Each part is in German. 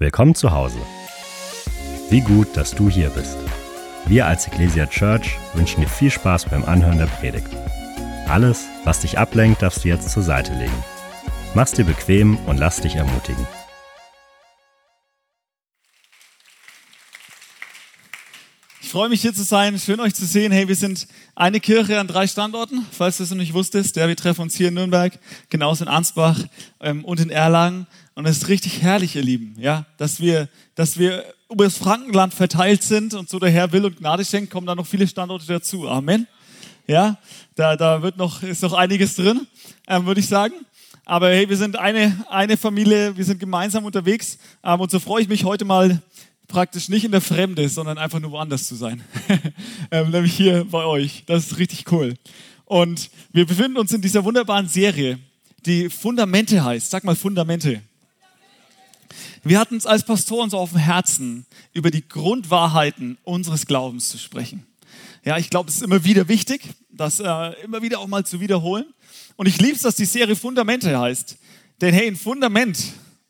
Willkommen zu Hause. Wie gut, dass du hier bist. Wir als Ecclesia Church wünschen dir viel Spaß beim Anhören der Predigt. Alles, was dich ablenkt, darfst du jetzt zur Seite legen. Mach's dir bequem und lass dich ermutigen. Ich freue mich hier zu sein, schön euch zu sehen. Hey, wir sind eine Kirche an drei Standorten, falls du es noch nicht wusstest. Ja, wir treffen uns hier in Nürnberg, genauso in Ansbach ähm, und in Erlangen. Und es ist richtig herrlich, ihr Lieben, ja, dass wir, dass wir über das Frankenland verteilt sind und so der Herr will und Gnade schenkt, kommen da noch viele Standorte dazu. Amen. Ja, da, da wird noch, ist noch einiges drin, ähm, würde ich sagen. Aber hey, wir sind eine, eine Familie, wir sind gemeinsam unterwegs. Ähm, und so freue ich mich heute mal praktisch nicht in der Fremde, sondern einfach nur woanders zu sein. ähm, nämlich hier bei euch. Das ist richtig cool. Und wir befinden uns in dieser wunderbaren Serie, die Fundamente heißt. Sag mal Fundamente. Wir hatten es als Pastoren so auf dem Herzen, über die Grundwahrheiten unseres Glaubens zu sprechen. Ja, ich glaube, es ist immer wieder wichtig, das äh, immer wieder auch mal zu wiederholen. Und ich liebe es, dass die Serie Fundamente heißt. Denn hey, ein Fundament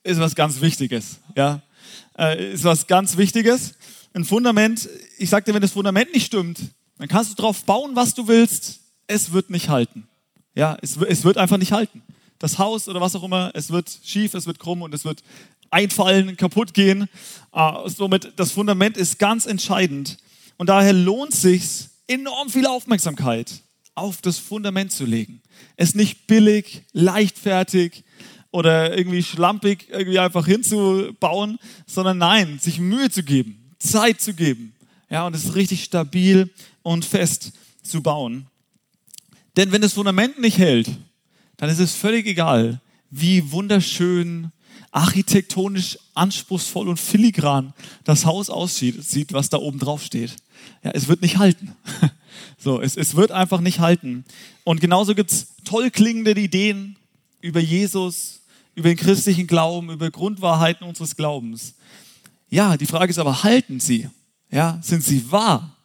ist was ganz Wichtiges. Ja, äh, ist was ganz Wichtiges. Ein Fundament, ich sag dir, wenn das Fundament nicht stimmt, dann kannst du drauf bauen, was du willst. Es wird nicht halten. Ja, es, es wird einfach nicht halten. Das Haus oder was auch immer, es wird schief, es wird krumm und es wird einfallen, kaputt gehen. Uh, somit, das Fundament ist ganz entscheidend. Und daher lohnt sich enorm viel Aufmerksamkeit auf das Fundament zu legen. Es nicht billig, leichtfertig oder irgendwie schlampig irgendwie einfach hinzubauen, sondern nein, sich Mühe zu geben, Zeit zu geben. Ja, und es richtig stabil und fest zu bauen. Denn wenn das Fundament nicht hält, dann ist es völlig egal, wie wunderschön architektonisch anspruchsvoll und filigran das Haus aussieht, sieht, was da oben drauf steht. Ja, es wird nicht halten. So, es, es wird einfach nicht halten. Und genauso gibt es toll klingende Ideen über Jesus, über den christlichen Glauben, über Grundwahrheiten unseres Glaubens. Ja, die Frage ist aber, halten sie? Ja, sind sie wahr?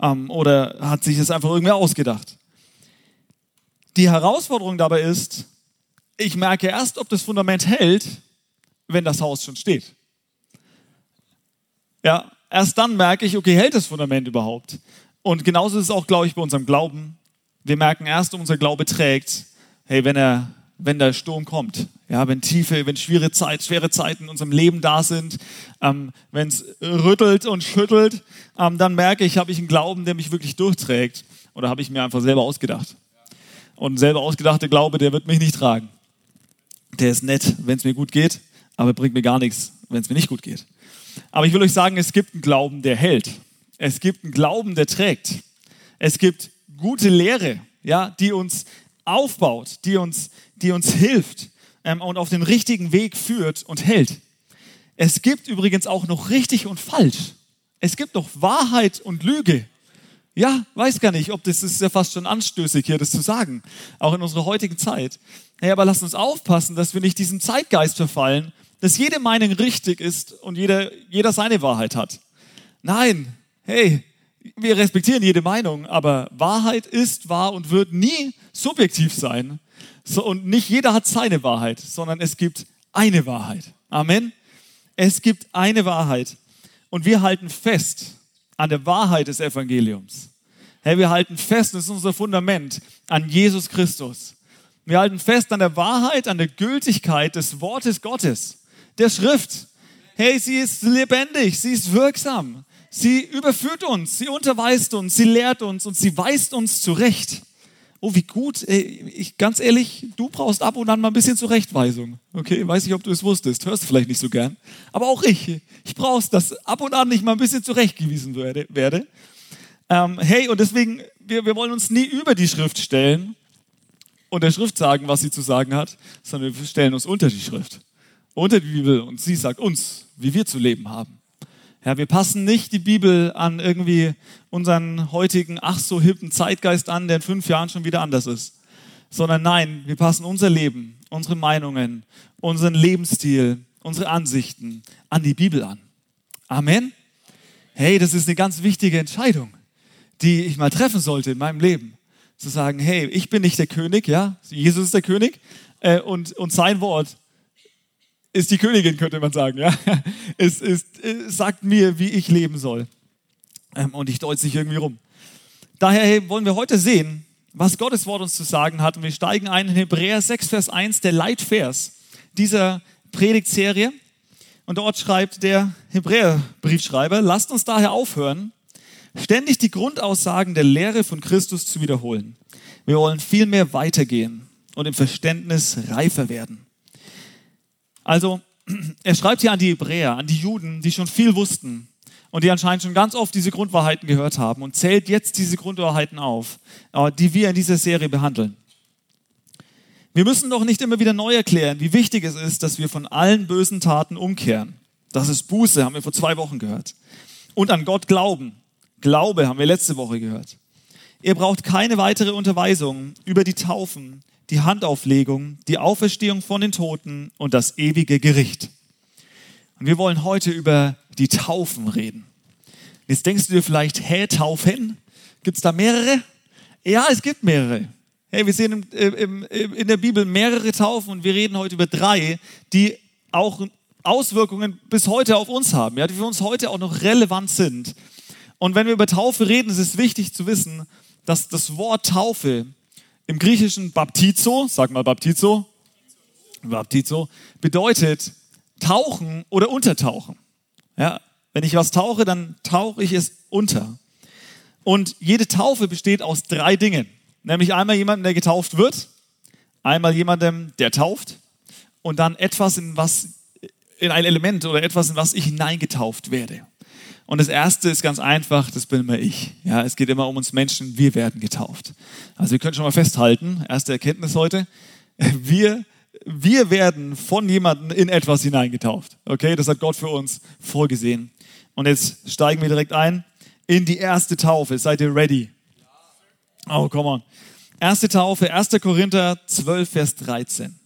Ähm, oder hat sich das einfach irgendwer ausgedacht? Die Herausforderung dabei ist, ich merke erst, ob das Fundament hält, wenn das Haus schon steht. Ja, erst dann merke ich, okay, hält das Fundament überhaupt? Und genauso ist es auch, glaube ich, bei unserem Glauben. Wir merken erst, ob unser Glaube trägt, hey, wenn er, wenn der Sturm kommt, ja, wenn tiefe, wenn schwere, Zeit, schwere Zeiten in unserem Leben da sind, ähm, wenn es rüttelt und schüttelt, ähm, dann merke ich, habe ich einen Glauben, der mich wirklich durchträgt, oder habe ich mir einfach selber ausgedacht? Und selber ausgedachter Glaube, der wird mich nicht tragen. Der ist nett, wenn es mir gut geht, aber bringt mir gar nichts, wenn es mir nicht gut geht. Aber ich will euch sagen, es gibt einen Glauben, der hält. Es gibt einen Glauben, der trägt. Es gibt gute Lehre, ja, die uns aufbaut, die uns, die uns hilft ähm, und auf den richtigen Weg führt und hält. Es gibt übrigens auch noch richtig und falsch. Es gibt noch Wahrheit und Lüge. Ja, weiß gar nicht, ob das, ist ja fast schon anstößig hier, das zu sagen, auch in unserer heutigen Zeit. Hey, aber lasst uns aufpassen, dass wir nicht diesem Zeitgeist verfallen dass jede Meinung richtig ist und jeder, jeder seine Wahrheit hat. Nein, hey, wir respektieren jede Meinung, aber Wahrheit ist wahr und wird nie subjektiv sein. So, und nicht jeder hat seine Wahrheit, sondern es gibt eine Wahrheit. Amen. Es gibt eine Wahrheit. Und wir halten fest an der Wahrheit des Evangeliums. Hey, wir halten fest, das ist unser Fundament, an Jesus Christus. Wir halten fest an der Wahrheit, an der Gültigkeit des Wortes Gottes der Schrift. Hey, sie ist lebendig, sie ist wirksam. Sie überführt uns, sie unterweist uns, sie lehrt uns und sie weist uns zurecht. Oh, wie gut. Ich, ganz ehrlich, du brauchst ab und an mal ein bisschen Zurechtweisung. Okay, weiß nicht, ob du es wusstest. Hörst vielleicht nicht so gern. Aber auch ich. Ich brauch's, dass ab und an ich mal ein bisschen zurechtgewiesen werde. werde. Ähm, hey, und deswegen, wir, wir wollen uns nie über die Schrift stellen und der Schrift sagen, was sie zu sagen hat, sondern wir stellen uns unter die Schrift unter die Bibel und sie sagt uns, wie wir zu leben haben. Ja, wir passen nicht die Bibel an irgendwie unseren heutigen, ach so hippen Zeitgeist an, der in fünf Jahren schon wieder anders ist. Sondern nein, wir passen unser Leben, unsere Meinungen, unseren Lebensstil, unsere Ansichten an die Bibel an. Amen. Hey, das ist eine ganz wichtige Entscheidung, die ich mal treffen sollte in meinem Leben. Zu sagen, hey, ich bin nicht der König, ja, Jesus ist der König äh, und, und sein Wort ist die Königin, könnte man sagen. Ja? Es, es, es sagt mir, wie ich leben soll. Ähm, und ich deute nicht irgendwie rum. Daher wollen wir heute sehen, was Gottes Wort uns zu sagen hat. Und wir steigen ein in Hebräer 6, Vers 1, der Leitvers dieser Predigtserie. Und dort schreibt der Hebräerbriefschreiber, lasst uns daher aufhören, ständig die Grundaussagen der Lehre von Christus zu wiederholen. Wir wollen vielmehr weitergehen und im Verständnis reifer werden. Also, er schreibt hier an die Hebräer, an die Juden, die schon viel wussten und die anscheinend schon ganz oft diese Grundwahrheiten gehört haben und zählt jetzt diese Grundwahrheiten auf, äh, die wir in dieser Serie behandeln. Wir müssen doch nicht immer wieder neu erklären, wie wichtig es ist, dass wir von allen bösen Taten umkehren. Das ist Buße, haben wir vor zwei Wochen gehört. Und an Gott glauben. Glaube haben wir letzte Woche gehört. Ihr braucht keine weitere Unterweisung über die Taufen, die Handauflegung, die Auferstehung von den Toten und das ewige Gericht. Und wir wollen heute über die Taufen reden. Jetzt denkst du dir vielleicht, hä, Taufen? Gibt es da mehrere? Ja, es gibt mehrere. Hey, wir sehen im, im, in der Bibel mehrere Taufen und wir reden heute über drei, die auch Auswirkungen bis heute auf uns haben, ja, die für uns heute auch noch relevant sind. Und wenn wir über Taufe reden, ist es wichtig zu wissen, dass das Wort Taufe im Griechischen Baptizo, sag mal Baptizo, Baptizo, bedeutet tauchen oder untertauchen. Ja, wenn ich was tauche, dann tauche ich es unter. Und jede Taufe besteht aus drei Dingen. Nämlich einmal jemandem, der getauft wird, einmal jemandem, der tauft und dann etwas, in was, in ein Element oder etwas, in was ich hineingetauft werde. Und das erste ist ganz einfach, das bin immer ich. Ja, es geht immer um uns Menschen, wir werden getauft. Also wir können schon mal festhalten, erste Erkenntnis heute, wir, wir werden von jemandem in etwas hineingetauft. Okay, das hat Gott für uns vorgesehen. Und jetzt steigen wir direkt ein in die erste Taufe. Seid ihr ready? Oh, come on. Erste Taufe, 1. Korinther 12, Vers 13.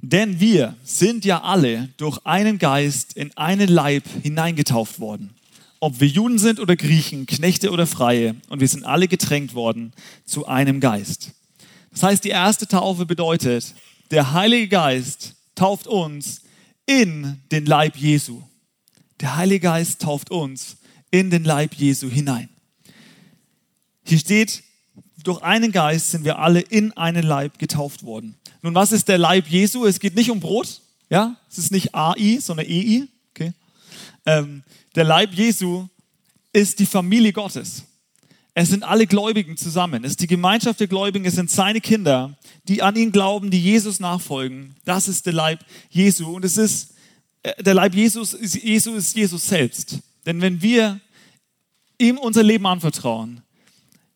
Denn wir sind ja alle durch einen Geist in einen Leib hineingetauft worden. Ob wir Juden sind oder Griechen, Knechte oder Freie, und wir sind alle getränkt worden zu einem Geist. Das heißt, die erste Taufe bedeutet, der Heilige Geist tauft uns in den Leib Jesu. Der Heilige Geist tauft uns in den Leib Jesu hinein. Hier steht, durch einen Geist sind wir alle in einen Leib getauft worden. Nun, was ist der Leib Jesu? Es geht nicht um Brot, ja, es ist nicht AI, sondern EI. Ähm, der Leib Jesu ist die Familie Gottes. Es sind alle Gläubigen zusammen. Es ist die Gemeinschaft der Gläubigen. Es sind seine Kinder, die an ihn glauben, die Jesus nachfolgen. Das ist der Leib Jesu. Und es ist, äh, der Leib Jesus, Jesus ist Jesus selbst. Denn wenn wir ihm unser Leben anvertrauen,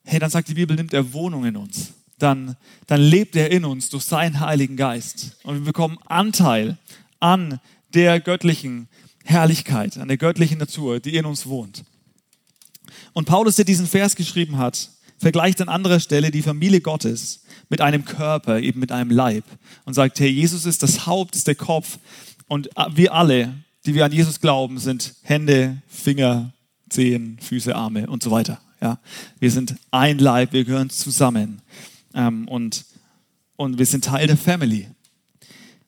hey, dann sagt die Bibel, nimmt er Wohnung in uns. Dann, dann lebt er in uns durch seinen Heiligen Geist. Und wir bekommen Anteil an der göttlichen Herrlichkeit, an der göttlichen Natur, die in uns wohnt. Und Paulus, der diesen Vers geschrieben hat, vergleicht an anderer Stelle die Familie Gottes mit einem Körper, eben mit einem Leib und sagt, hey, Jesus ist das Haupt, ist der Kopf und wir alle, die wir an Jesus glauben, sind Hände, Finger, Zehen, Füße, Arme und so weiter. Ja, wir sind ein Leib, wir gehören zusammen ähm, und, und wir sind Teil der Family.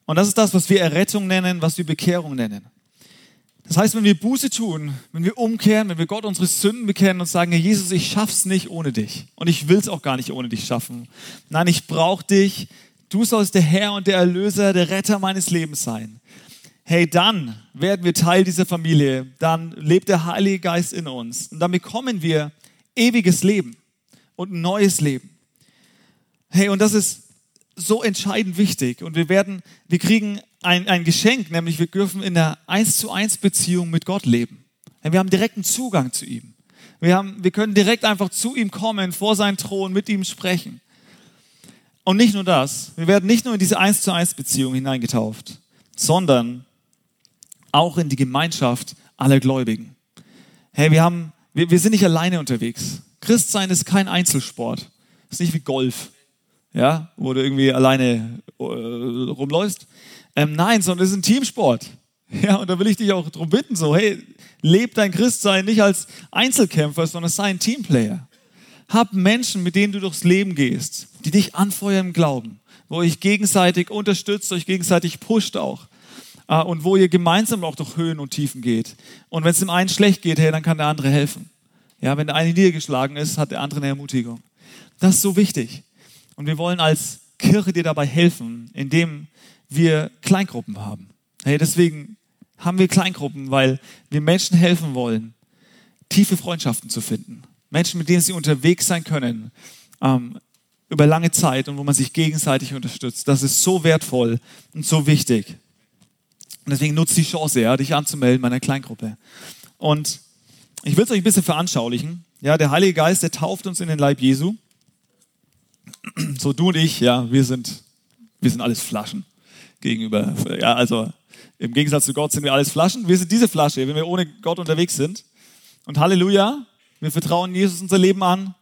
Und das ist das, was wir Errettung nennen, was wir Bekehrung nennen. Das heißt, wenn wir Buße tun, wenn wir umkehren, wenn wir Gott unsere Sünden bekennen und sagen, Herr Jesus, ich schaff's nicht ohne dich und ich will's auch gar nicht ohne dich schaffen. Nein, ich brauche dich. Du sollst der Herr und der Erlöser, der Retter meines Lebens sein. Hey, dann werden wir Teil dieser Familie. Dann lebt der Heilige Geist in uns und dann bekommen wir ewiges Leben und ein neues Leben. Hey, und das ist so entscheidend wichtig. Und wir werden, wir kriegen ein, ein Geschenk, nämlich wir dürfen in der 1 zu 1 Beziehung mit Gott leben. Wir haben direkten Zugang zu ihm. Wir, haben, wir können direkt einfach zu ihm kommen, vor seinen Thron, mit ihm sprechen. Und nicht nur das, wir werden nicht nur in diese 1 zu 1 Beziehung hineingetauft, sondern auch in die Gemeinschaft aller Gläubigen. Hey, wir haben wir, wir sind nicht alleine unterwegs. Christsein ist kein Einzelsport. Ist nicht wie Golf, ja, wo du irgendwie alleine äh, rumläufst. Ähm, nein, sondern es ist ein Teamsport. Ja, und da will ich dich auch darum bitten, so, hey, leb dein Christsein nicht als Einzelkämpfer, sondern sei ein Teamplayer. Hab Menschen, mit denen du durchs Leben gehst, die dich anfeuern im Glauben, wo euch gegenseitig unterstützt, euch gegenseitig pusht auch. äh, und wo ihr gemeinsam auch durch Höhen und Tiefen geht. Und wenn es dem einen schlecht geht, hey, dann kann der andere helfen. Ja, wenn der eine niedergeschlagen ist, hat der andere eine Ermutigung. Das ist so wichtig. Und wir wollen als Kirche dir dabei helfen, indem wir Kleingruppen haben. Hey, deswegen haben wir Kleingruppen, weil wir Menschen helfen wollen, tiefe Freundschaften zu finden. Menschen, mit denen sie unterwegs sein können, ähm, über lange Zeit und wo man sich gegenseitig unterstützt. Das ist so wertvoll und so wichtig. Und deswegen nutzt die Chance, ja, dich anzumelden meiner Kleingruppe. Und ich will es euch ein bisschen veranschaulichen. Ja, der Heilige Geist, der tauft uns in den Leib Jesu. So du und ich, ja, wir sind, wir sind alles Flaschen gegenüber. Ja, also im Gegensatz zu Gott sind wir alles Flaschen. Wir sind diese Flasche, wenn wir ohne Gott unterwegs sind. Und Halleluja, wir vertrauen Jesus unser Leben an.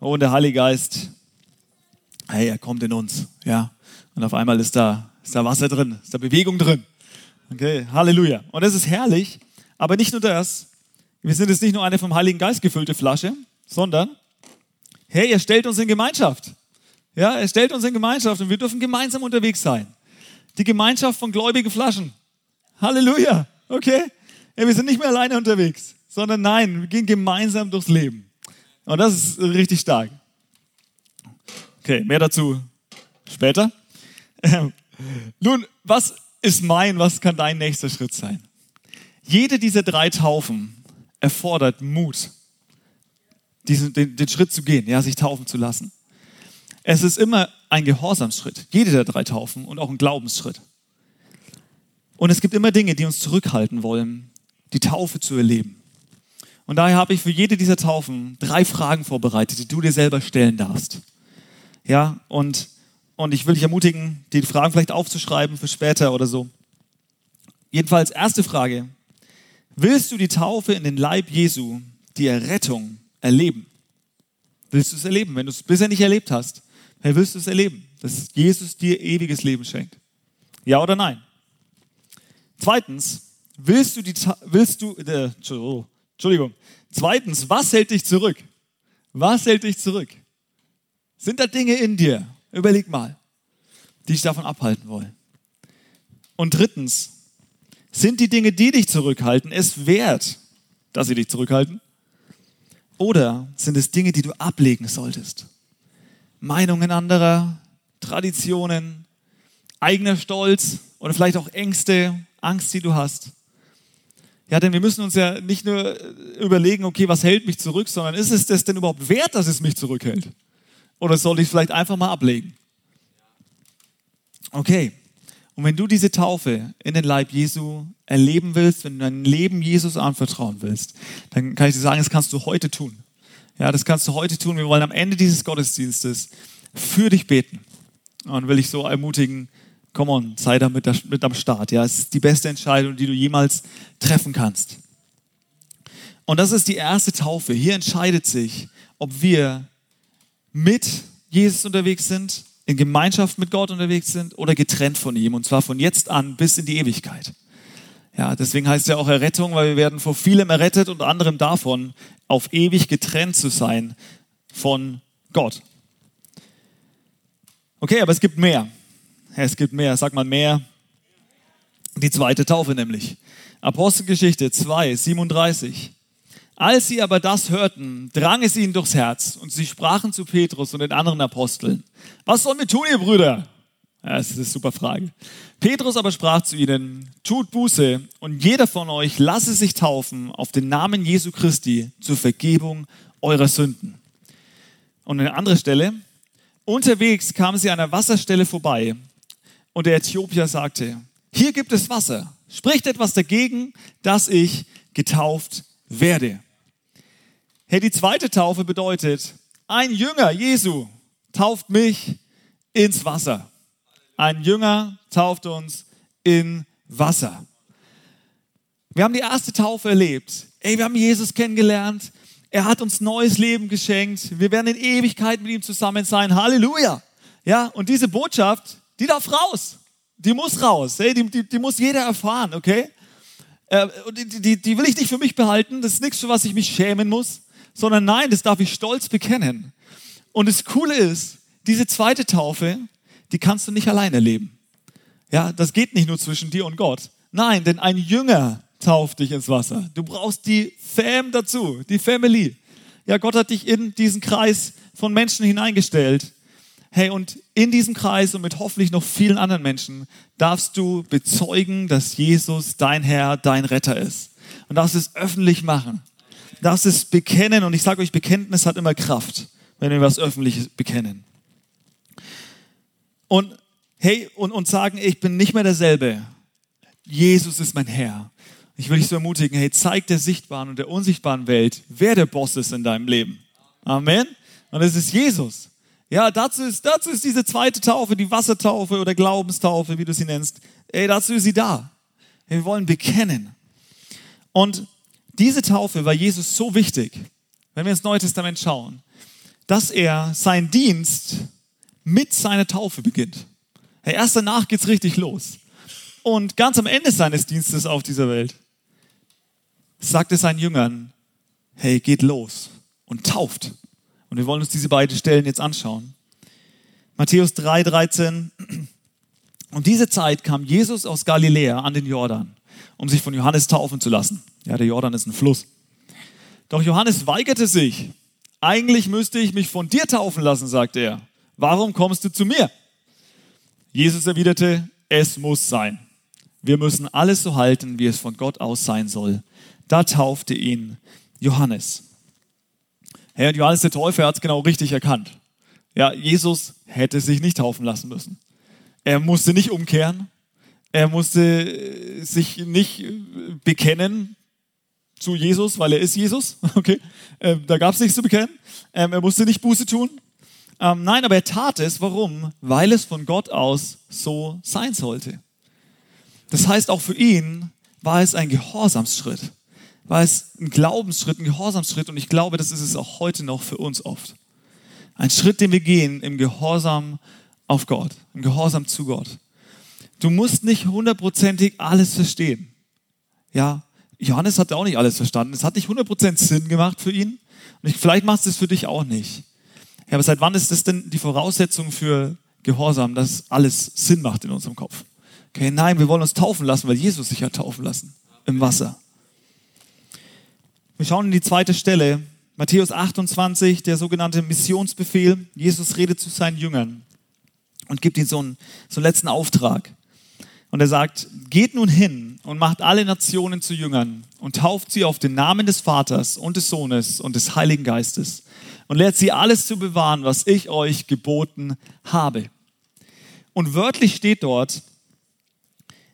Oh, und der Heilige Geist, hey, er kommt in uns. Ja, und auf einmal ist da, ist da Wasser drin, ist da Bewegung drin. Okay, Halleluja. Und es ist herrlich, aber nicht nur das. Wir sind jetzt nicht nur eine vom Heiligen Geist gefüllte Flasche, sondern, hey, er stellt uns in Gemeinschaft. Ja, er stellt uns in Gemeinschaft und wir dürfen gemeinsam unterwegs sein. Die Gemeinschaft von gläubigen Flaschen. Halleluja. Okay? Ja, wir sind nicht mehr alleine unterwegs, sondern nein, wir gehen gemeinsam durchs Leben. Und das ist richtig stark. Okay, mehr dazu später. nun, was ist mein, was kann dein nächster Schritt sein? Jede dieser drei Taufen erfordert Mut, diesen, den, den Schritt zu gehen, ja, sich taufen zu lassen. Es ist immer ein Gehorsamsschritt, jede der drei Taufen und auch ein Glaubensschritt. Und es gibt immer Dinge, die uns zurückhalten wollen, die Taufe zu erleben. Und daher habe ich für jede dieser Taufen drei Fragen vorbereitet, die du dir selber stellen darfst. Ja, und und ich will dich ermutigen, die Fragen vielleicht aufzuschreiben für später oder so. Jedenfalls, erste Frage. Willst du die Taufe in den Leib Jesu, die Errettung, erleben? Willst du es erleben? Wenn du es bisher nicht erlebt hast, hey, willst du es erleben, dass Jesus dir ewiges Leben schenkt? Ja oder nein? Zweitens, willst du die, willst du, äh, Entschuldigung. Zweitens, was hält dich zurück? Was hält dich zurück? Sind da Dinge in dir, Überleg mal, die dich davon abhalten wollen. Und drittens, sind die Dinge, die dich zurückhalten, es wert, dass sie dich zurückhalten? Oder sind es Dinge, die du ablegen solltest? Meinungen anderer, Traditionen, eigener Stolz oder vielleicht auch Ängste, Angst, die du hast. Ja, denn wir müssen uns ja nicht nur überlegen, okay, was hält mich zurück, sondern ist es das denn überhaupt wert, dass es mich zurückhält? Oder soll ich vielleicht einfach mal ablegen? Okay. Und wenn du diese Taufe in den Leib Jesu erleben willst, wenn du dein Leben Jesus anvertrauen willst, dann kann ich dir sagen, das kannst du heute tun. Ja, das kannst du heute tun. Wir wollen am Ende dieses Gottesdienstes für dich beten. Und will ich so ermutigen, komm on, sei da mit, mit am Start. Ja, es ist die beste Entscheidung, die du jemals treffen kannst. Und das ist die erste Taufe. Hier entscheidet sich, ob wir mit Jesus unterwegs sind, in Gemeinschaft mit Gott unterwegs sind oder getrennt von ihm. Und zwar von jetzt an bis in die Ewigkeit. Ja, deswegen heißt es ja auch Errettung, weil wir werden vor vielem errettet und anderem davon, auf ewig getrennt zu sein von Gott. Okay, aber es gibt mehr. Es gibt mehr. Sag mal mehr. Die zweite Taufe nämlich. Apostelgeschichte 2, 37. Als sie aber das hörten, drang es ihnen durchs Herz und sie sprachen zu Petrus und den anderen Aposteln, was sollen wir tun, ihr Brüder? Das ist eine super Frage. Petrus aber sprach zu ihnen, tut Buße und jeder von euch lasse sich taufen auf den Namen Jesu Christi zur Vergebung eurer Sünden. Und eine andere Stelle, unterwegs kamen sie an einer Wasserstelle vorbei und der Äthiopier sagte, hier gibt es Wasser, spricht etwas dagegen, dass ich getauft werde. Hey, die zweite Taufe bedeutet, ein Jünger Jesu tauft mich ins Wasser. Ein Jünger tauft uns in Wasser. Wir haben die erste Taufe erlebt. Ey, wir haben Jesus kennengelernt. Er hat uns neues Leben geschenkt. Wir werden in Ewigkeit mit ihm zusammen sein. Halleluja. Ja, und diese Botschaft, die darf raus. Die muss raus. Hey, die, die, die muss jeder erfahren, okay? Äh, die, die, die will ich nicht für mich behalten. Das ist nichts, für was ich mich schämen muss, sondern nein, das darf ich stolz bekennen. Und das Coole ist, diese zweite Taufe, die kannst du nicht alleine erleben. Ja, das geht nicht nur zwischen dir und Gott, Nein, denn ein Jünger tauft dich ins Wasser. Du brauchst die Fam dazu, die Family. Ja, Gott hat dich in diesen Kreis von Menschen hineingestellt. Hey, und in diesem Kreis und mit hoffentlich noch vielen anderen Menschen darfst du bezeugen, dass Jesus dein Herr, dein Retter ist. Und darfst es öffentlich machen. Darfst es bekennen. Und ich sage euch, Bekenntnis hat immer Kraft, wenn wir was Öffentliches bekennen. Und hey, und, und sagen, ich bin nicht mehr derselbe. Jesus ist mein Herr. Ich will dich so ermutigen, hey, zeig der sichtbaren und der unsichtbaren Welt, wer der Boss ist in deinem Leben. Amen. Und es ist Jesus. Ja, dazu ist, dazu ist diese zweite Taufe, die Wassertaufe oder Glaubenstaufe, wie du sie nennst. Ey, dazu ist sie da. Wir wollen bekennen. Und diese Taufe war Jesus so wichtig, wenn wir ins Neue Testament schauen, dass er seinen Dienst mit seiner Taufe beginnt. Erst danach geht's richtig los. Und ganz am Ende seines Dienstes auf dieser Welt sagt er seinen Jüngern, hey, geht los und tauft. Und wir wollen uns diese beiden Stellen jetzt anschauen. Matthäus 3, 13. Um diese Zeit kam Jesus aus Galiläa an den Jordan, um sich von Johannes taufen zu lassen. Ja, der Jordan ist ein Fluss. Doch Johannes weigerte sich. Eigentlich müsste ich mich von dir taufen lassen, sagte er. Warum kommst du zu mir? Jesus erwiderte, es muss sein. Wir müssen alles so halten, wie es von Gott aus sein soll. Da taufte ihn Johannes. Herr Johannes der Täufer hat es genau richtig erkannt. Ja, Jesus hätte sich nicht taufen lassen müssen. Er musste nicht umkehren. Er musste äh, sich nicht äh, bekennen zu Jesus, weil er ist Jesus. Okay, ähm, da gab es nichts zu bekennen. Ähm, er musste nicht Buße tun. Ähm, nein, aber er tat es. Warum? Weil es von Gott aus so sein sollte. Das heißt, auch für ihn war es ein Gehorsamsschritt war es ein Glaubensschritt, ein Gehorsamsschritt und ich glaube, das ist es auch heute noch für uns oft. Ein Schritt, den wir gehen im Gehorsam auf Gott, im Gehorsam zu Gott. Du musst nicht hundertprozentig alles verstehen. Ja, Johannes hat auch nicht alles verstanden. Es hat nicht hundertprozentig Sinn gemacht für ihn. Und ich, vielleicht macht es für dich auch nicht. Ja, aber seit wann ist das denn die Voraussetzung für Gehorsam, dass alles Sinn macht in unserem Kopf? Okay, nein, wir wollen uns taufen lassen, weil Jesus sich hat taufen lassen im Wasser. Wir schauen in die zweite Stelle, Matthäus 28, der sogenannte Missionsbefehl. Jesus redet zu seinen Jüngern und gibt ihnen so einen, so einen letzten Auftrag. Und er sagt, geht nun hin und macht alle Nationen zu Jüngern und tauft sie auf den Namen des Vaters und des Sohnes und des Heiligen Geistes und lehrt sie alles zu bewahren, was ich euch geboten habe. Und wörtlich steht dort,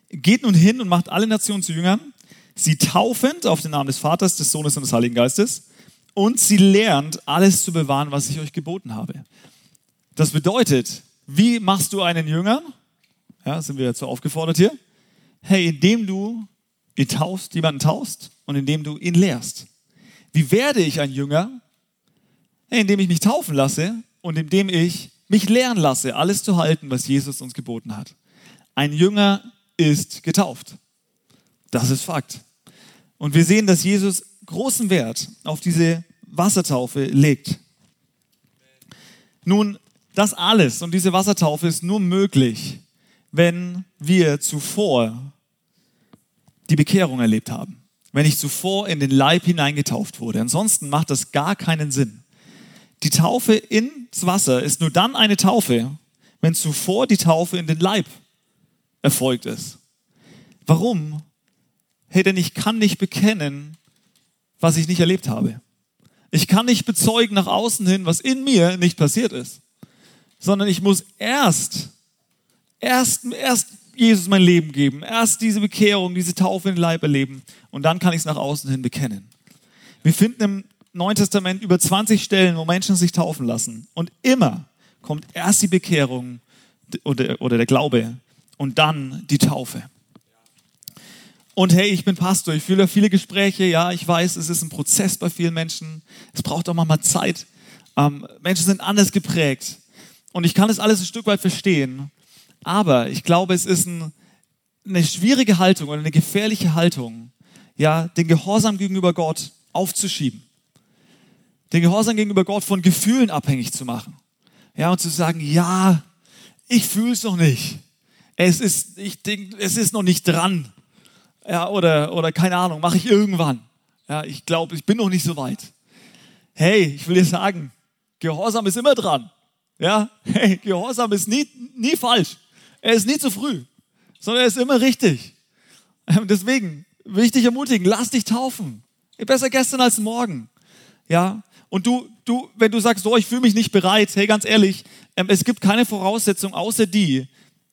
geht nun hin und macht alle Nationen zu Jüngern sie taufend auf den Namen des Vaters, des Sohnes und des Heiligen Geistes und sie lernt, alles zu bewahren, was ich euch geboten habe. Das bedeutet, wie machst du einen Jünger? Ja, sind wir so aufgefordert hier? Hey, indem du ihn taufst, jemanden taust und indem du ihn lehrst. Wie werde ich ein Jünger? Indem ich mich taufen lasse und indem ich mich lehren lasse, alles zu halten, was Jesus uns geboten hat. Ein Jünger ist getauft. Das ist Fakt. Und wir sehen, dass Jesus großen Wert auf diese Wassertaufe legt. Nun, das alles und diese Wassertaufe ist nur möglich, wenn wir zuvor die Bekehrung erlebt haben. Wenn ich zuvor in den Leib hineingetauft wurde. Ansonsten macht das gar keinen Sinn. Die Taufe ins Wasser ist nur dann eine Taufe, wenn zuvor die Taufe in den Leib erfolgt ist. Warum? hey, denn ich kann nicht bekennen, was ich nicht erlebt habe. Ich kann nicht bezeugen nach außen hin, was in mir nicht passiert ist, sondern ich muss erst, erst, erst Jesus mein Leben geben, erst diese Bekehrung, diese Taufe in den Leib erleben und dann kann ich es nach außen hin bekennen. Wir finden im Neuen Testament über 20 Stellen, wo Menschen sich taufen lassen und immer kommt erst die Bekehrung oder, oder der Glaube und dann die Taufe. Und hey, ich bin Pastor, ich fühle viele Gespräche, ja, ich weiß, es ist ein Prozess bei vielen Menschen. Es braucht auch manchmal Zeit. Ähm, Menschen sind anders geprägt. Und ich kann das alles ein Stück weit verstehen. Aber ich glaube, es ist ein, eine schwierige Haltung oder eine gefährliche Haltung, ja, den Gehorsam gegenüber Gott aufzuschieben. Den Gehorsam gegenüber Gott von Gefühlen abhängig zu machen. Ja, und zu sagen, ja, ich fühle es noch nicht. Es ist, ich denke, es ist noch nicht dran. Ja, oder, oder keine Ahnung, mache ich irgendwann. Ja, ich glaube, ich bin noch nicht so weit. Hey, ich will dir sagen, Gehorsam ist immer dran. Ja, hey, Gehorsam ist nie, nie falsch. Er ist nie zu früh, sondern er ist immer richtig. Ähm, deswegen will ich dich ermutigen, lass dich taufen. Besser gestern als morgen. Ja, und du, du, wenn du sagst, so, ich fühle mich nicht bereit, hey, ganz ehrlich, ähm, es gibt keine Voraussetzung außer die,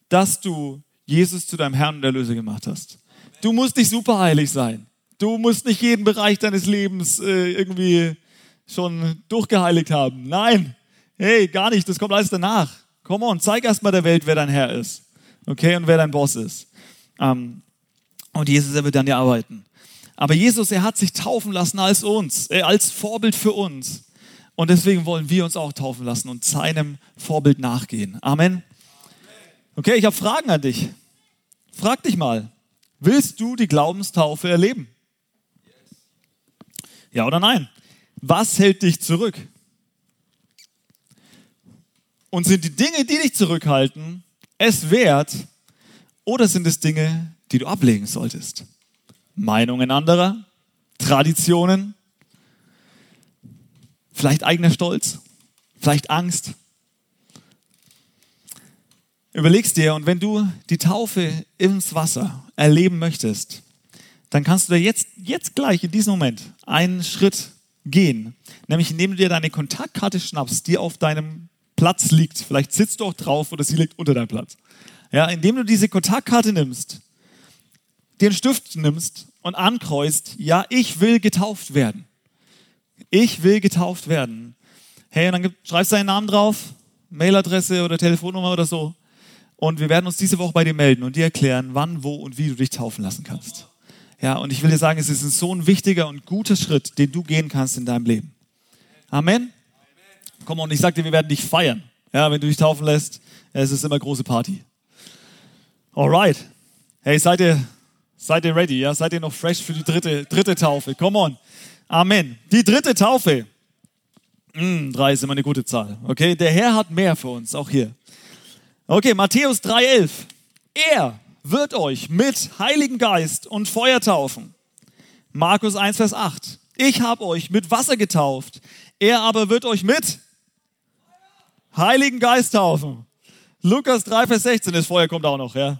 dass du Jesus zu deinem Herrn und Erlöser gemacht hast. Du musst nicht superheilig sein. Du musst nicht jeden Bereich deines Lebens äh, irgendwie schon durchgeheiligt haben. Nein, hey, gar nicht. Das kommt alles danach. Komm on, zeig erst mal der Welt, wer dein Herr ist. Okay, und wer dein Boss ist. Ähm, und Jesus, er wird dann ja arbeiten. Aber Jesus, er hat sich taufen lassen als uns, äh, als Vorbild für uns. Und deswegen wollen wir uns auch taufen lassen und seinem Vorbild nachgehen. Amen. Okay, ich habe Fragen an dich. Frag dich mal, willst du die Glaubenstaufe erleben? Ja oder nein? Was hält dich zurück? Und sind die Dinge, die dich zurückhalten, es wert oder sind es Dinge, die du ablegen solltest? Meinungen anderer, Traditionen, vielleicht eigener Stolz, vielleicht Angst. Überlegst dir, und wenn du die Taufe ins Wasser erleben möchtest, dann kannst du da jetzt, jetzt gleich in diesem Moment einen Schritt gehen. Nämlich indem du dir deine Kontaktkarte schnappst, die auf deinem Platz liegt. Vielleicht sitzt du auch drauf oder sie liegt unter deinem Platz. Ja, indem du diese Kontaktkarte nimmst, den Stift nimmst und ankreuzt, ja, ich will getauft werden. Ich will getauft werden. Hey, und dann schreibst du deinen Namen drauf, Mailadresse oder Telefonnummer oder so. Und wir werden uns diese Woche bei dir melden und dir erklären, wann, wo und wie du dich taufen lassen kannst. Ja, und ich will dir sagen, es ist so ein wichtiger und guter Schritt, den du gehen kannst in deinem Leben. Amen. Komm und ich sag dir, wir werden dich feiern. Ja, wenn du dich taufen lässt, es ist immer große Party. Alright. Hey, seid ihr, seid ihr ready? Ja, seid ihr noch fresh für die dritte, dritte Taufe? Come on. Amen. Die dritte Taufe. Mm, drei ist immer eine gute Zahl. Okay, der Herr hat mehr für uns, auch hier. Okay, Matthäus 3,11. Er wird euch mit Heiligen Geist und Feuer taufen. Markus 1, Vers 8. Ich habe euch mit Wasser getauft. Er aber wird euch mit Heiligen Geist taufen. Lukas 3, Vers 16. Das Feuer kommt auch noch, ja.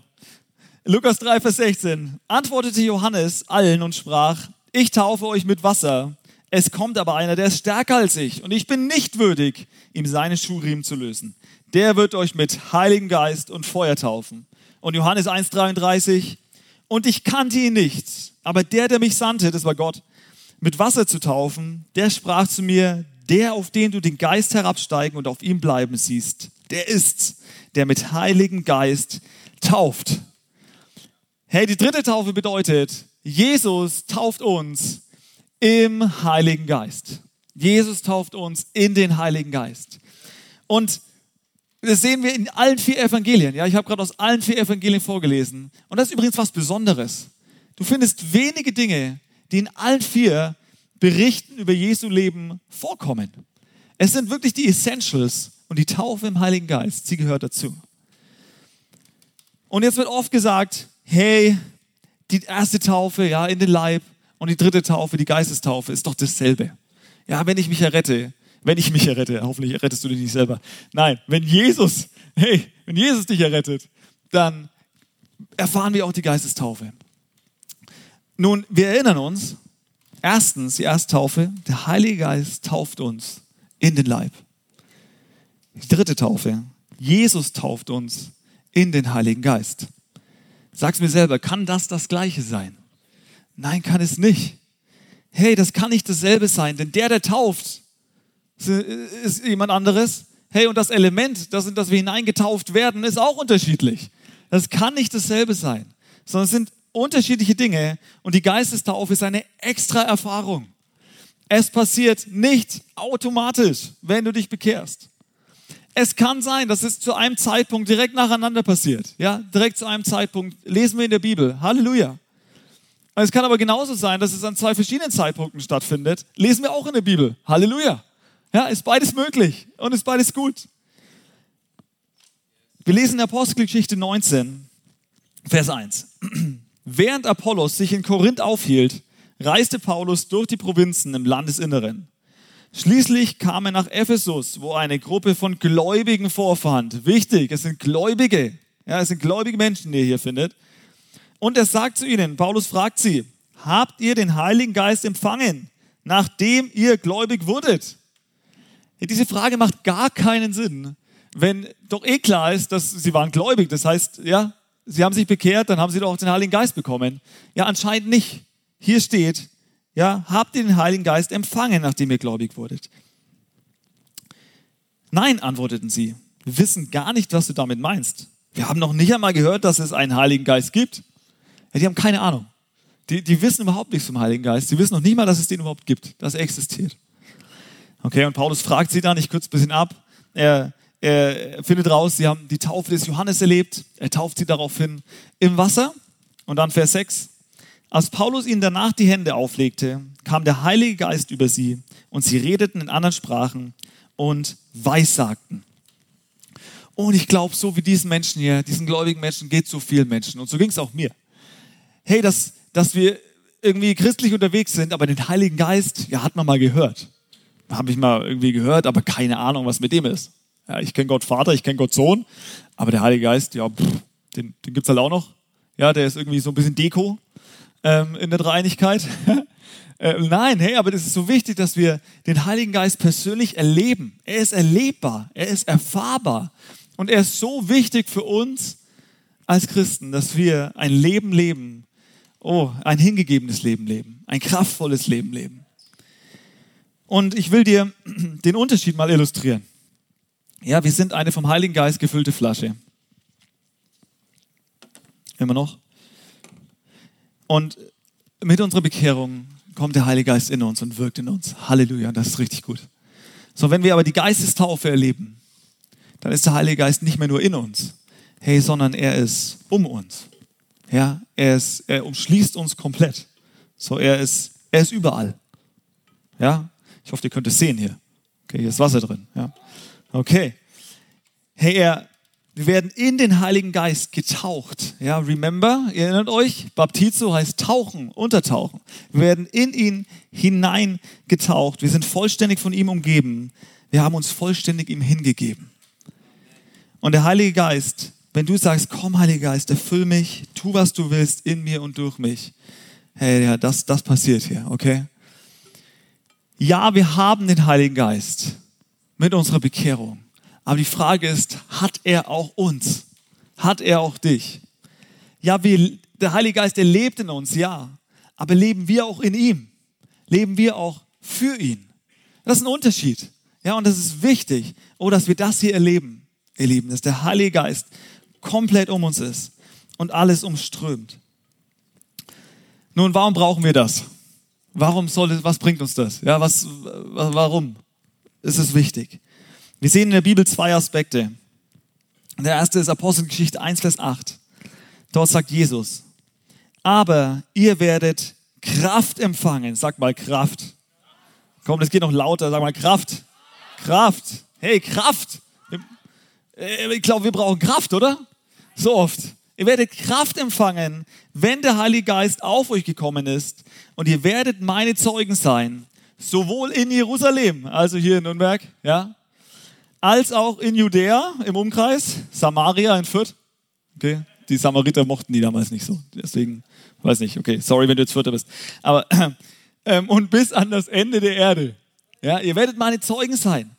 Lukas 3, Vers 16. Antwortete Johannes allen und sprach, ich taufe euch mit Wasser. Es kommt aber einer, der ist stärker als ich und ich bin nicht würdig, ihm seine Schuhriemen zu lösen. Der wird euch mit Heiligen Geist und Feuer taufen. Und Johannes 1,33, und ich kannte ihn nicht, aber der, der mich sandte, das war Gott, mit Wasser zu taufen, der sprach zu mir, der, auf den du den Geist herabsteigen und auf ihm bleiben siehst, der ist's, der mit Heiligen Geist tauft. Hey, die dritte Taufe bedeutet, Jesus tauft uns im Heiligen Geist. Jesus tauft uns in den Heiligen Geist. Und das sehen wir in allen vier Evangelien. Ja, ich habe gerade aus allen vier Evangelien vorgelesen. Und das ist übrigens was Besonderes. Du findest wenige Dinge, die in allen vier Berichten über Jesu Leben vorkommen. Es sind wirklich die Essentials und die Taufe im Heiligen Geist, sie gehört dazu. Und jetzt wird oft gesagt, hey, die erste Taufe, ja, in den Leib und die dritte Taufe, die Geistestaufe, ist doch dasselbe. Ja, wenn ich mich errette, wenn ich mich errette, hoffentlich errettest du dich nicht selber. Nein, wenn Jesus, hey, wenn Jesus dich errettet, dann erfahren wir auch die Geistestaufe. Nun, wir erinnern uns, erstens, die Ersttaufe, der Heilige Geist tauft uns in den Leib. Die dritte Taufe, Jesus tauft uns in den Heiligen Geist. Sag's mir selber, kann das das Gleiche sein? Nein, kann es nicht. Hey, das kann nicht dasselbe sein, denn der, der tauft, ist jemand anderes. Hey, und das Element, das in das wir hineingetauft werden, ist auch unterschiedlich. Das kann nicht dasselbe sein, sondern es sind unterschiedliche Dinge und die Geistestaufe ist eine extra Erfahrung. Es passiert nicht automatisch, wenn du dich bekehrst. Es kann sein, dass es zu einem Zeitpunkt direkt nacheinander passiert. Ja, direkt zu einem Zeitpunkt lesen wir in der Bibel. Halleluja. Es kann aber genauso sein, dass es an zwei verschiedenen Zeitpunkten stattfindet. Lesen wir auch in der Bibel. Halleluja. Ja, ist beides möglich und ist beides gut. Wir lesen in Apostelgeschichte 19, Vers 1. Während Apollos sich in Korinth aufhielt, reiste Paulus durch die Provinzen im Landesinneren. Schließlich kam er nach Ephesus, wo eine Gruppe von Gläubigen vorfand. Wichtig, es sind Gläubige. Ja, es sind gläubige Menschen, die ihr hier findet. Und er sagt zu ihnen, Paulus fragt sie, habt ihr den Heiligen Geist empfangen, nachdem ihr gläubig wurdet? Diese Frage macht gar keinen Sinn, wenn doch eh klar ist, dass sie waren gläubig. Das heißt, ja, sie haben sich bekehrt, dann haben sie doch auch den Heiligen Geist bekommen. Ja, anscheinend nicht. Hier steht, ja, habt ihr den Heiligen Geist empfangen, nachdem ihr gläubig wurdet? Nein, antworteten sie. Wir wissen gar nicht, was du damit meinst. Wir haben noch nicht einmal gehört, dass es einen Heiligen Geist gibt. Ja, die haben keine Ahnung. Die, die wissen überhaupt nichts vom Heiligen Geist. Die wissen noch nicht mal, dass es den überhaupt gibt, dass er existiert. Okay, und Paulus fragt sie dann, ich kürze ein bisschen ab. Er, er findet raus, sie haben die Taufe des Johannes erlebt. Er tauft sie daraufhin im Wasser. Und dann Vers 6. Als Paulus ihnen danach die Hände auflegte, kam der Heilige Geist über sie und sie redeten in anderen Sprachen und weissagten. Und ich glaube, so wie diesen Menschen hier, diesen gläubigen Menschen, geht so vielen Menschen. Und so ging es auch mir. Hey, dass, dass wir irgendwie christlich unterwegs sind, aber den Heiligen Geist, ja, hat man mal gehört. Habe ich mal irgendwie gehört, aber keine Ahnung, was mit dem ist. Ja, ich kenne Gott Vater, ich kenne Gott Sohn, aber der Heilige Geist, ja, pff, den, den gibt es halt auch noch. Ja, der ist irgendwie so ein bisschen Deko ähm, in der Dreieinigkeit. äh, nein, hey, aber das ist so wichtig, dass wir den Heiligen Geist persönlich erleben. Er ist erlebbar, er ist erfahrbar und er ist so wichtig für uns als Christen, dass wir ein Leben leben, oh, ein hingegebenes Leben leben, ein kraftvolles Leben leben. Und ich will dir den Unterschied mal illustrieren. Ja, wir sind eine vom Heiligen Geist gefüllte Flasche. Immer noch. Und mit unserer Bekehrung kommt der Heilige Geist in uns und wirkt in uns. Halleluja, das ist richtig gut. So, wenn wir aber die Geistestaufe erleben, dann ist der Heilige Geist nicht mehr nur in uns, hey, sondern er ist um uns. Ja, er, ist, er umschließt uns komplett. So, er ist, er ist überall. Ja, ich hoffe, ihr könnt es sehen hier. Okay, hier ist Wasser drin. Ja, okay. Hey, er, wir werden in den Heiligen Geist getaucht. Ja, remember, ihr erinnert euch, Baptizo heißt tauchen, untertauchen. Wir werden in ihn hineingetaucht. Wir sind vollständig von ihm umgeben. Wir haben uns vollständig ihm hingegeben. Und der Heilige Geist, wenn du sagst, komm Heiliger Geist, erfüll mich, tu was du willst in mir und durch mich. Hey, ja, das, das passiert hier, okay? Ja, wir haben den Heiligen Geist mit unserer Bekehrung. Aber die Frage ist, hat er auch uns? Hat er auch dich? Ja, wir, der Heilige Geist, der lebt in uns, ja. Aber leben wir auch in ihm? Leben wir auch für ihn? Das ist ein Unterschied. Ja, und das ist wichtig, oh, dass wir das hier erleben, ihr Lieben, dass der Heilige Geist komplett um uns ist und alles umströmt. Nun, warum brauchen wir das? Warum soll was bringt uns das? Ja, was, warum ist es wichtig? Wir sehen in der Bibel zwei Aspekte. Der erste ist Apostelgeschichte 1, Vers 8. Dort sagt Jesus, aber ihr werdet Kraft empfangen. Sag mal Kraft. Komm, das geht noch lauter. Sag mal Kraft. Kraft. Hey, Kraft. Äh, ich glaube, wir brauchen Kraft, oder? So oft. Ihr werdet Kraft empfangen, wenn der Heilige Geist auf euch gekommen ist. Und ihr werdet meine Zeugen sein. Sowohl in Jerusalem, also hier in Nürnberg, ja, als auch in Judäa im Umkreis, Samaria in Fürth. Okay, die Samariter mochten die damals nicht so. Deswegen, weiß nicht, okay, sorry, wenn du jetzt Fürther bist. Aber, ähm, und bis an das Ende der Erde. Ja, ihr werdet meine Zeugen sein.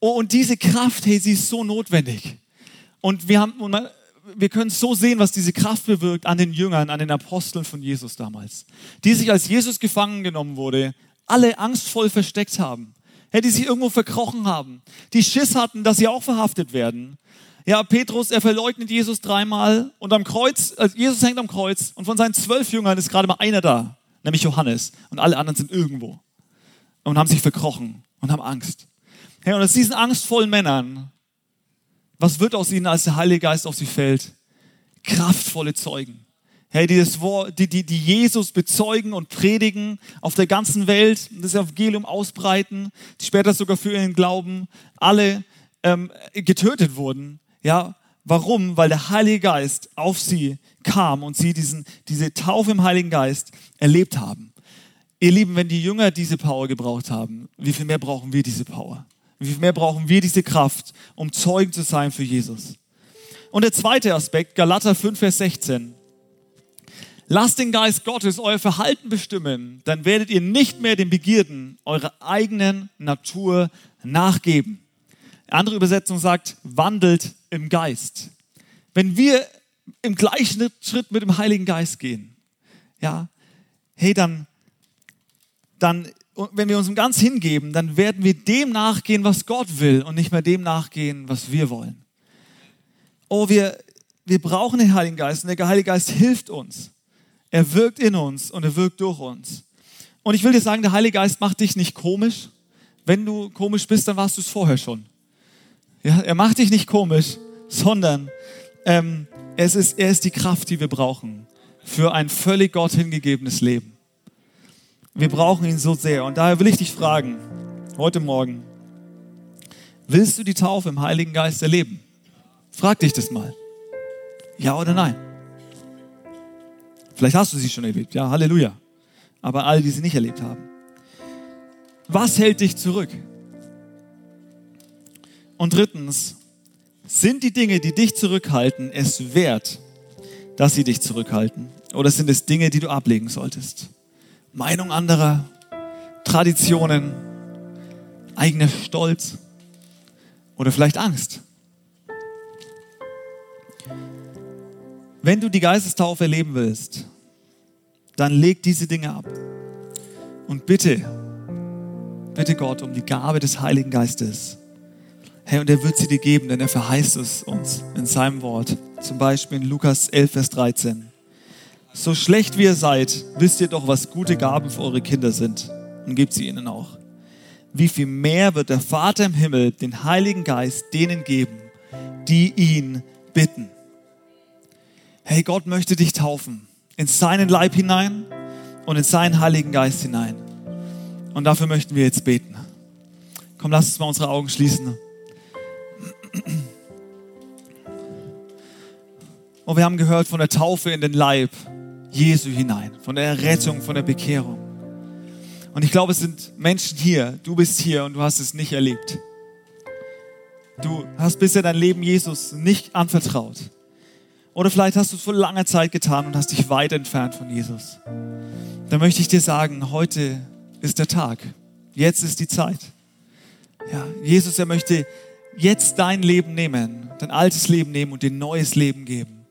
Oh, und diese Kraft, hey, sie ist so notwendig. Und wir haben, wir können so sehen, was diese Kraft bewirkt an den Jüngern, an den Aposteln von Jesus damals. Die sich, als Jesus gefangen genommen wurde, alle angstvoll versteckt haben ja, die sich irgendwo verkrochen haben, die Schiss hatten, dass sie auch verhaftet werden. Ja, Petrus, er verleugnet Jesus dreimal und am Kreuz, also Jesus hängt am Kreuz und von seinen zwölf Jüngern ist gerade mal einer da, nämlich Johannes und alle anderen sind irgendwo und haben sich verkrochen und haben Angst. Ja, und aus diesen angstvollen Männern, was wird aus ihnen, als der Heilige Geist auf sie fällt? Kraftvolle Zeugen hey, die, das Wort, die, die, die Jesus bezeugen und predigen auf der ganzen Welt, das Evangelium ausbreiten, die später sogar für ihren Glauben alle ähm, getötet wurden, ja, Warum? Weil der Heilige Geist auf sie kam und sie diesen, diese Taufe im Heiligen Geist erlebt haben. Ihr Lieben, wenn die Jünger diese Power gebraucht haben, wie viel mehr brauchen wir diese Power? Wie viel mehr brauchen wir diese Kraft, um Zeugen zu sein für Jesus? Und der zweite Aspekt, Galater 5, Vers 16. Lasst den Geist Gottes euer Verhalten bestimmen, dann werdet ihr nicht mehr den Begierden eurer eigenen Natur nachgeben. Andere Übersetzung sagt, wandelt im Geist. Wenn wir im gleichen Schritt mit dem Heiligen Geist gehen, ja, hey, dann, dann, wenn wir uns ganz hingeben, dann werden wir dem nachgehen, was Gott will und nicht mehr dem nachgehen, was wir wollen. Oh, wir, wir brauchen den Heiligen Geist und der Heilige Geist hilft uns. Er wirkt in uns und er wirkt durch uns. Und ich will dir sagen, der Heilige Geist macht dich nicht komisch. Wenn du komisch bist, dann warst du es vorher schon. Ja, er macht dich nicht komisch, sondern ähm, es ist, er ist die Kraft, die wir brauchen für ein völlig Gott hingegebenes Leben. Wir brauchen ihn so sehr. Und daher will ich dich fragen, heute Morgen, willst du die Taufe im Heiligen Geist erleben? Frag dich das mal. Ja oder nein? Vielleicht hast du sie schon erlebt, ja, Halleluja. Aber alle, die sie nicht erlebt haben. Was hält dich zurück? Und drittens, sind die Dinge, die dich zurückhalten, es wert, dass sie dich zurückhalten? Oder sind es Dinge, die du ablegen solltest? Meinung anderer, Traditionen, eigener Stolz oder vielleicht Angst? Wenn du die Geistestaufe erleben willst, dann leg diese Dinge ab. Und bitte, bitte Gott um die Gabe des Heiligen Geistes Hey, und er wird sie dir geben, denn er verheißt es uns in seinem Wort. Zum Beispiel in Lukas 11, Vers 13. So schlecht wie ihr seid, wisst ihr doch, was gute Gaben für eure Kinder sind. Und gebt sie ihnen auch. Wie viel mehr wird der Vater im Himmel den Heiligen Geist denen geben, die ihn bitten. Hey, Gott möchte dich taufen. In seinen Leib hinein und in seinen Heiligen Geist hinein. Und dafür möchten wir jetzt beten. Komm, lass uns mal unsere Augen schließen. Und wir haben gehört von der Taufe in den Leib Jesu hinein, von der Errettung, von der Bekehrung. Und ich glaube, es sind Menschen hier, du bist hier und du hast es nicht erlebt. Du hast bisher dein Leben Jesus nicht anvertraut. Oder vielleicht hast du es vor langer Zeit getan und hast dich weit entfernt von Jesus. Da möchte ich dir sagen, heute ist der Tag. Jetzt ist die Zeit. Ja, Jesus, er möchte jetzt dein Leben nehmen, dein altes Leben nehmen und dir neues Leben geben.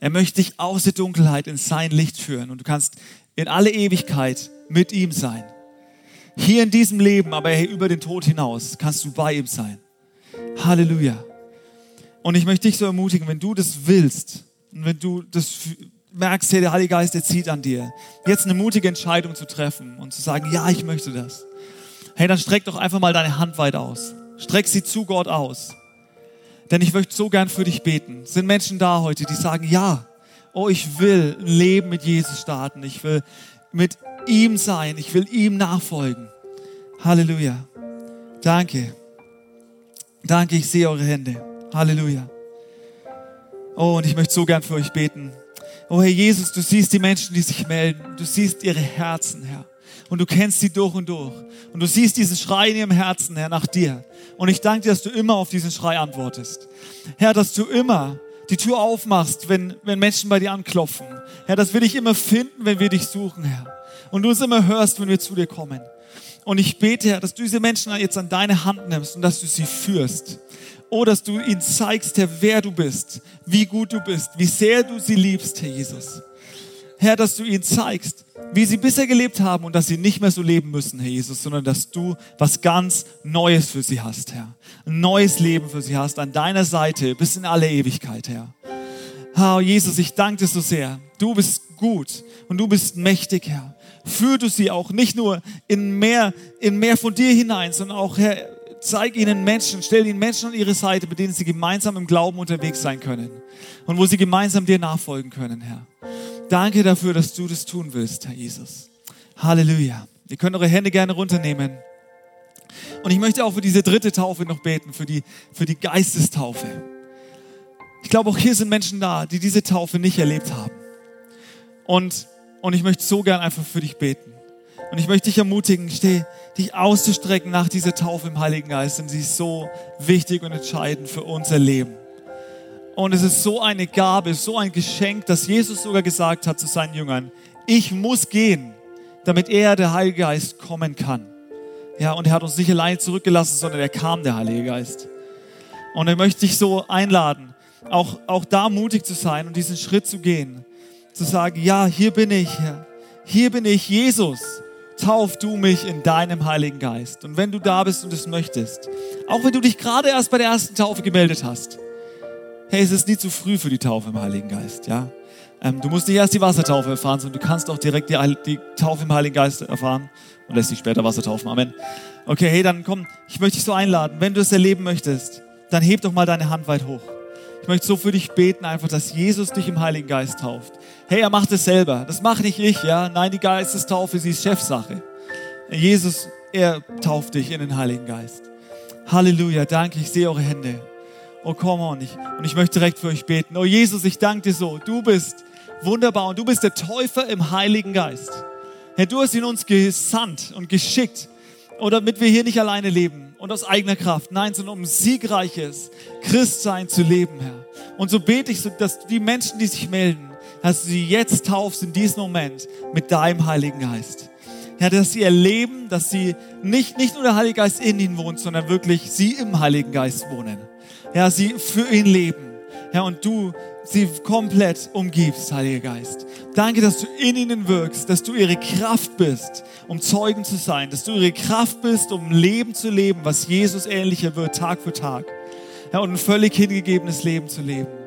Er möchte dich aus der Dunkelheit in sein Licht führen und du kannst in alle Ewigkeit mit ihm sein. Hier in diesem Leben, aber über den Tod hinaus, kannst du bei ihm sein. Halleluja. Und ich möchte dich so ermutigen, wenn du das willst und wenn du das merkst, hey, der Heilige Geist, der zieht an dir, jetzt eine mutige Entscheidung zu treffen und zu sagen, ja, ich möchte das. Hey, dann streck doch einfach mal deine Hand weit aus. Streck sie zu Gott aus. Denn ich möchte so gern für dich beten. Sind Menschen da heute, die sagen, ja, oh, ich will ein Leben mit Jesus starten. Ich will mit ihm sein. Ich will ihm nachfolgen. Halleluja. Danke. Danke, ich sehe eure Hände. Halleluja. Oh, und ich möchte so gern für euch beten. Oh, Herr Jesus, du siehst die Menschen, die sich melden. Du siehst ihre Herzen, Herr und du kennst sie durch und durch. Und du siehst diesen Schrei in ihrem Herzen, Herr, nach dir. Und ich danke dir, dass du immer auf diesen Schrei antwortest. Herr, dass du immer die Tür aufmachst, wenn, wenn Menschen bei dir anklopfen. Herr, dass wir dich immer finden, wenn wir dich suchen, Herr. Und du uns immer hörst, wenn wir zu dir kommen. Und ich bete, Herr, dass du diese Menschen jetzt an deine Hand nimmst und dass du sie führst. Oh, dass du ihnen zeigst, Herr, wer du bist, wie gut du bist, wie sehr du sie liebst, Herr Jesus. Herr, dass du ihnen zeigst, wie sie bisher gelebt haben und dass sie nicht mehr so leben müssen, Herr Jesus, sondern dass du was ganz Neues für sie hast, Herr. Ein neues Leben für sie hast, an deiner Seite bis in alle Ewigkeit, Herr. Herr Jesus, ich danke dir so sehr. Du bist gut und du bist mächtig, Herr. Führ du sie auch nicht nur in mehr, in mehr von dir hinein, sondern auch, Herr, zeig ihnen Menschen, stell ihnen Menschen an ihre Seite, mit denen sie gemeinsam im Glauben unterwegs sein können und wo sie gemeinsam dir nachfolgen können, Herr. Danke dafür, dass du das tun willst, Herr Jesus. Halleluja. Ihr könnt eure Hände gerne runternehmen. Und ich möchte auch für diese dritte Taufe noch beten, für die, für die Geistestaufe. Ich glaube, auch hier sind Menschen da, die diese Taufe nicht erlebt haben. Und, und ich möchte so gern einfach für dich beten. Und ich möchte dich ermutigen, steh, dich auszustrecken nach dieser Taufe im Heiligen Geist, denn sie ist so wichtig und entscheidend für unser Leben. Und es ist so eine Gabe, so ein Geschenk, dass Jesus sogar gesagt hat zu seinen Jüngern, ich muss gehen, damit er, der Heilige Geist, kommen kann. Ja, und er hat uns nicht allein zurückgelassen, sondern er kam, der Heilige Geist. Und er möchte dich so einladen, auch, auch da mutig zu sein und diesen Schritt zu gehen. Zu sagen, ja, hier bin ich. Hier bin ich, Jesus. Tauf du mich in deinem Heiligen Geist. Und wenn du da bist und es möchtest, auch wenn du dich gerade erst bei der ersten Taufe gemeldet hast, hey, es ist nie zu früh für die Taufe im Heiligen Geist, ja. Ähm, du musst nicht erst die Wassertaufe erfahren, sondern du kannst auch direkt die, die Taufe im Heiligen Geist erfahren und lässt dich später Wasser taufen. Amen. Okay, hey, dann komm, ich möchte dich so einladen. Wenn du es erleben möchtest, dann heb doch mal deine Hand weit hoch. Ich möchte so für dich beten, einfach, dass Jesus dich im Heiligen Geist tauft. Hey, er macht es selber. Das mache nicht ich, ja. Nein, die Geistestaufe, sie ist Chefsache. Jesus, er tauft dich in den Heiligen Geist. Halleluja, danke, ich sehe eure Hände. Oh, come on. Ich, und ich möchte direkt für euch beten. Oh, Jesus, ich danke dir so. Du bist wunderbar und du bist der Täufer im Heiligen Geist. Herr, du hast ihn uns gesandt und geschickt, damit wir hier nicht alleine leben und aus eigener Kraft, nein, sondern um siegreiches Christsein zu leben, Herr. Und so bete ich, dass die Menschen, die sich melden, dass du sie jetzt taufst in diesem Moment mit deinem Heiligen Geist. Ja, dass sie erleben, dass sie nicht, nicht nur der Heilige Geist in ihnen wohnt, sondern wirklich sie im Heiligen Geist wohnen. Ja, sie für ihn leben. Ja, und du sie komplett umgibst, Heiliger Geist. Danke, dass du in ihnen wirkst, dass du ihre Kraft bist, um Zeugen zu sein, dass du ihre Kraft bist, um Leben zu leben, was Jesus ähnlicher wird, Tag für Tag. Ja, und ein völlig hingegebenes Leben zu leben.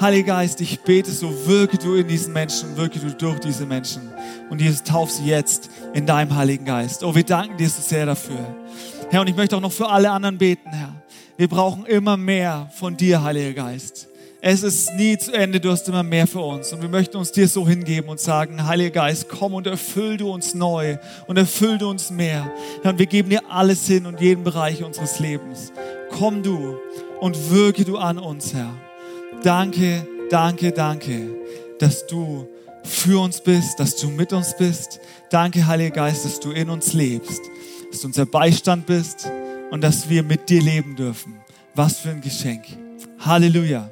Heiliger Geist, ich bete so, wirke du in diesen Menschen, wirke du durch diese Menschen. Und Jesus, tauf sie jetzt in deinem Heiligen Geist. Oh, wir danken dir so sehr dafür. Herr, und ich möchte auch noch für alle anderen beten, Herr. Wir brauchen immer mehr von dir, Heiliger Geist. Es ist nie zu Ende, du hast immer mehr für uns. Und wir möchten uns dir so hingeben und sagen, Heiliger Geist, komm und erfüll du uns neu und erfüll du uns mehr. Herr, und wir geben dir alles hin und jeden Bereich unseres Lebens. Komm du und wirke du an uns, Herr. Danke, danke, danke, dass du für uns bist, dass du mit uns bist. Danke, Heiliger Geist, dass du in uns lebst, dass du unser Beistand bist und dass wir mit dir leben dürfen. Was für ein Geschenk. Halleluja.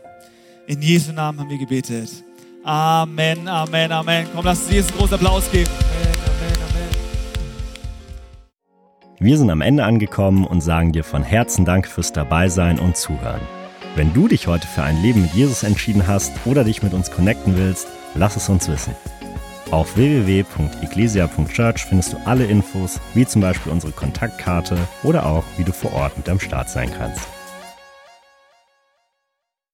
In Jesu Namen haben wir gebetet. Amen, Amen, Amen. Komm, lass uns Jesus einen großen Applaus geben. Amen, Amen, Amen. Wir sind am Ende angekommen und sagen dir von Herzen Dank fürs Dabeisein und Zuhören. Wenn du dich heute für ein Leben mit Jesus entschieden hast oder dich mit uns connecten willst, lass es uns wissen. Auf www.ecclesia.church findest du alle Infos, wie zum Beispiel unsere Kontaktkarte oder auch, wie du vor Ort mit am Start sein kannst.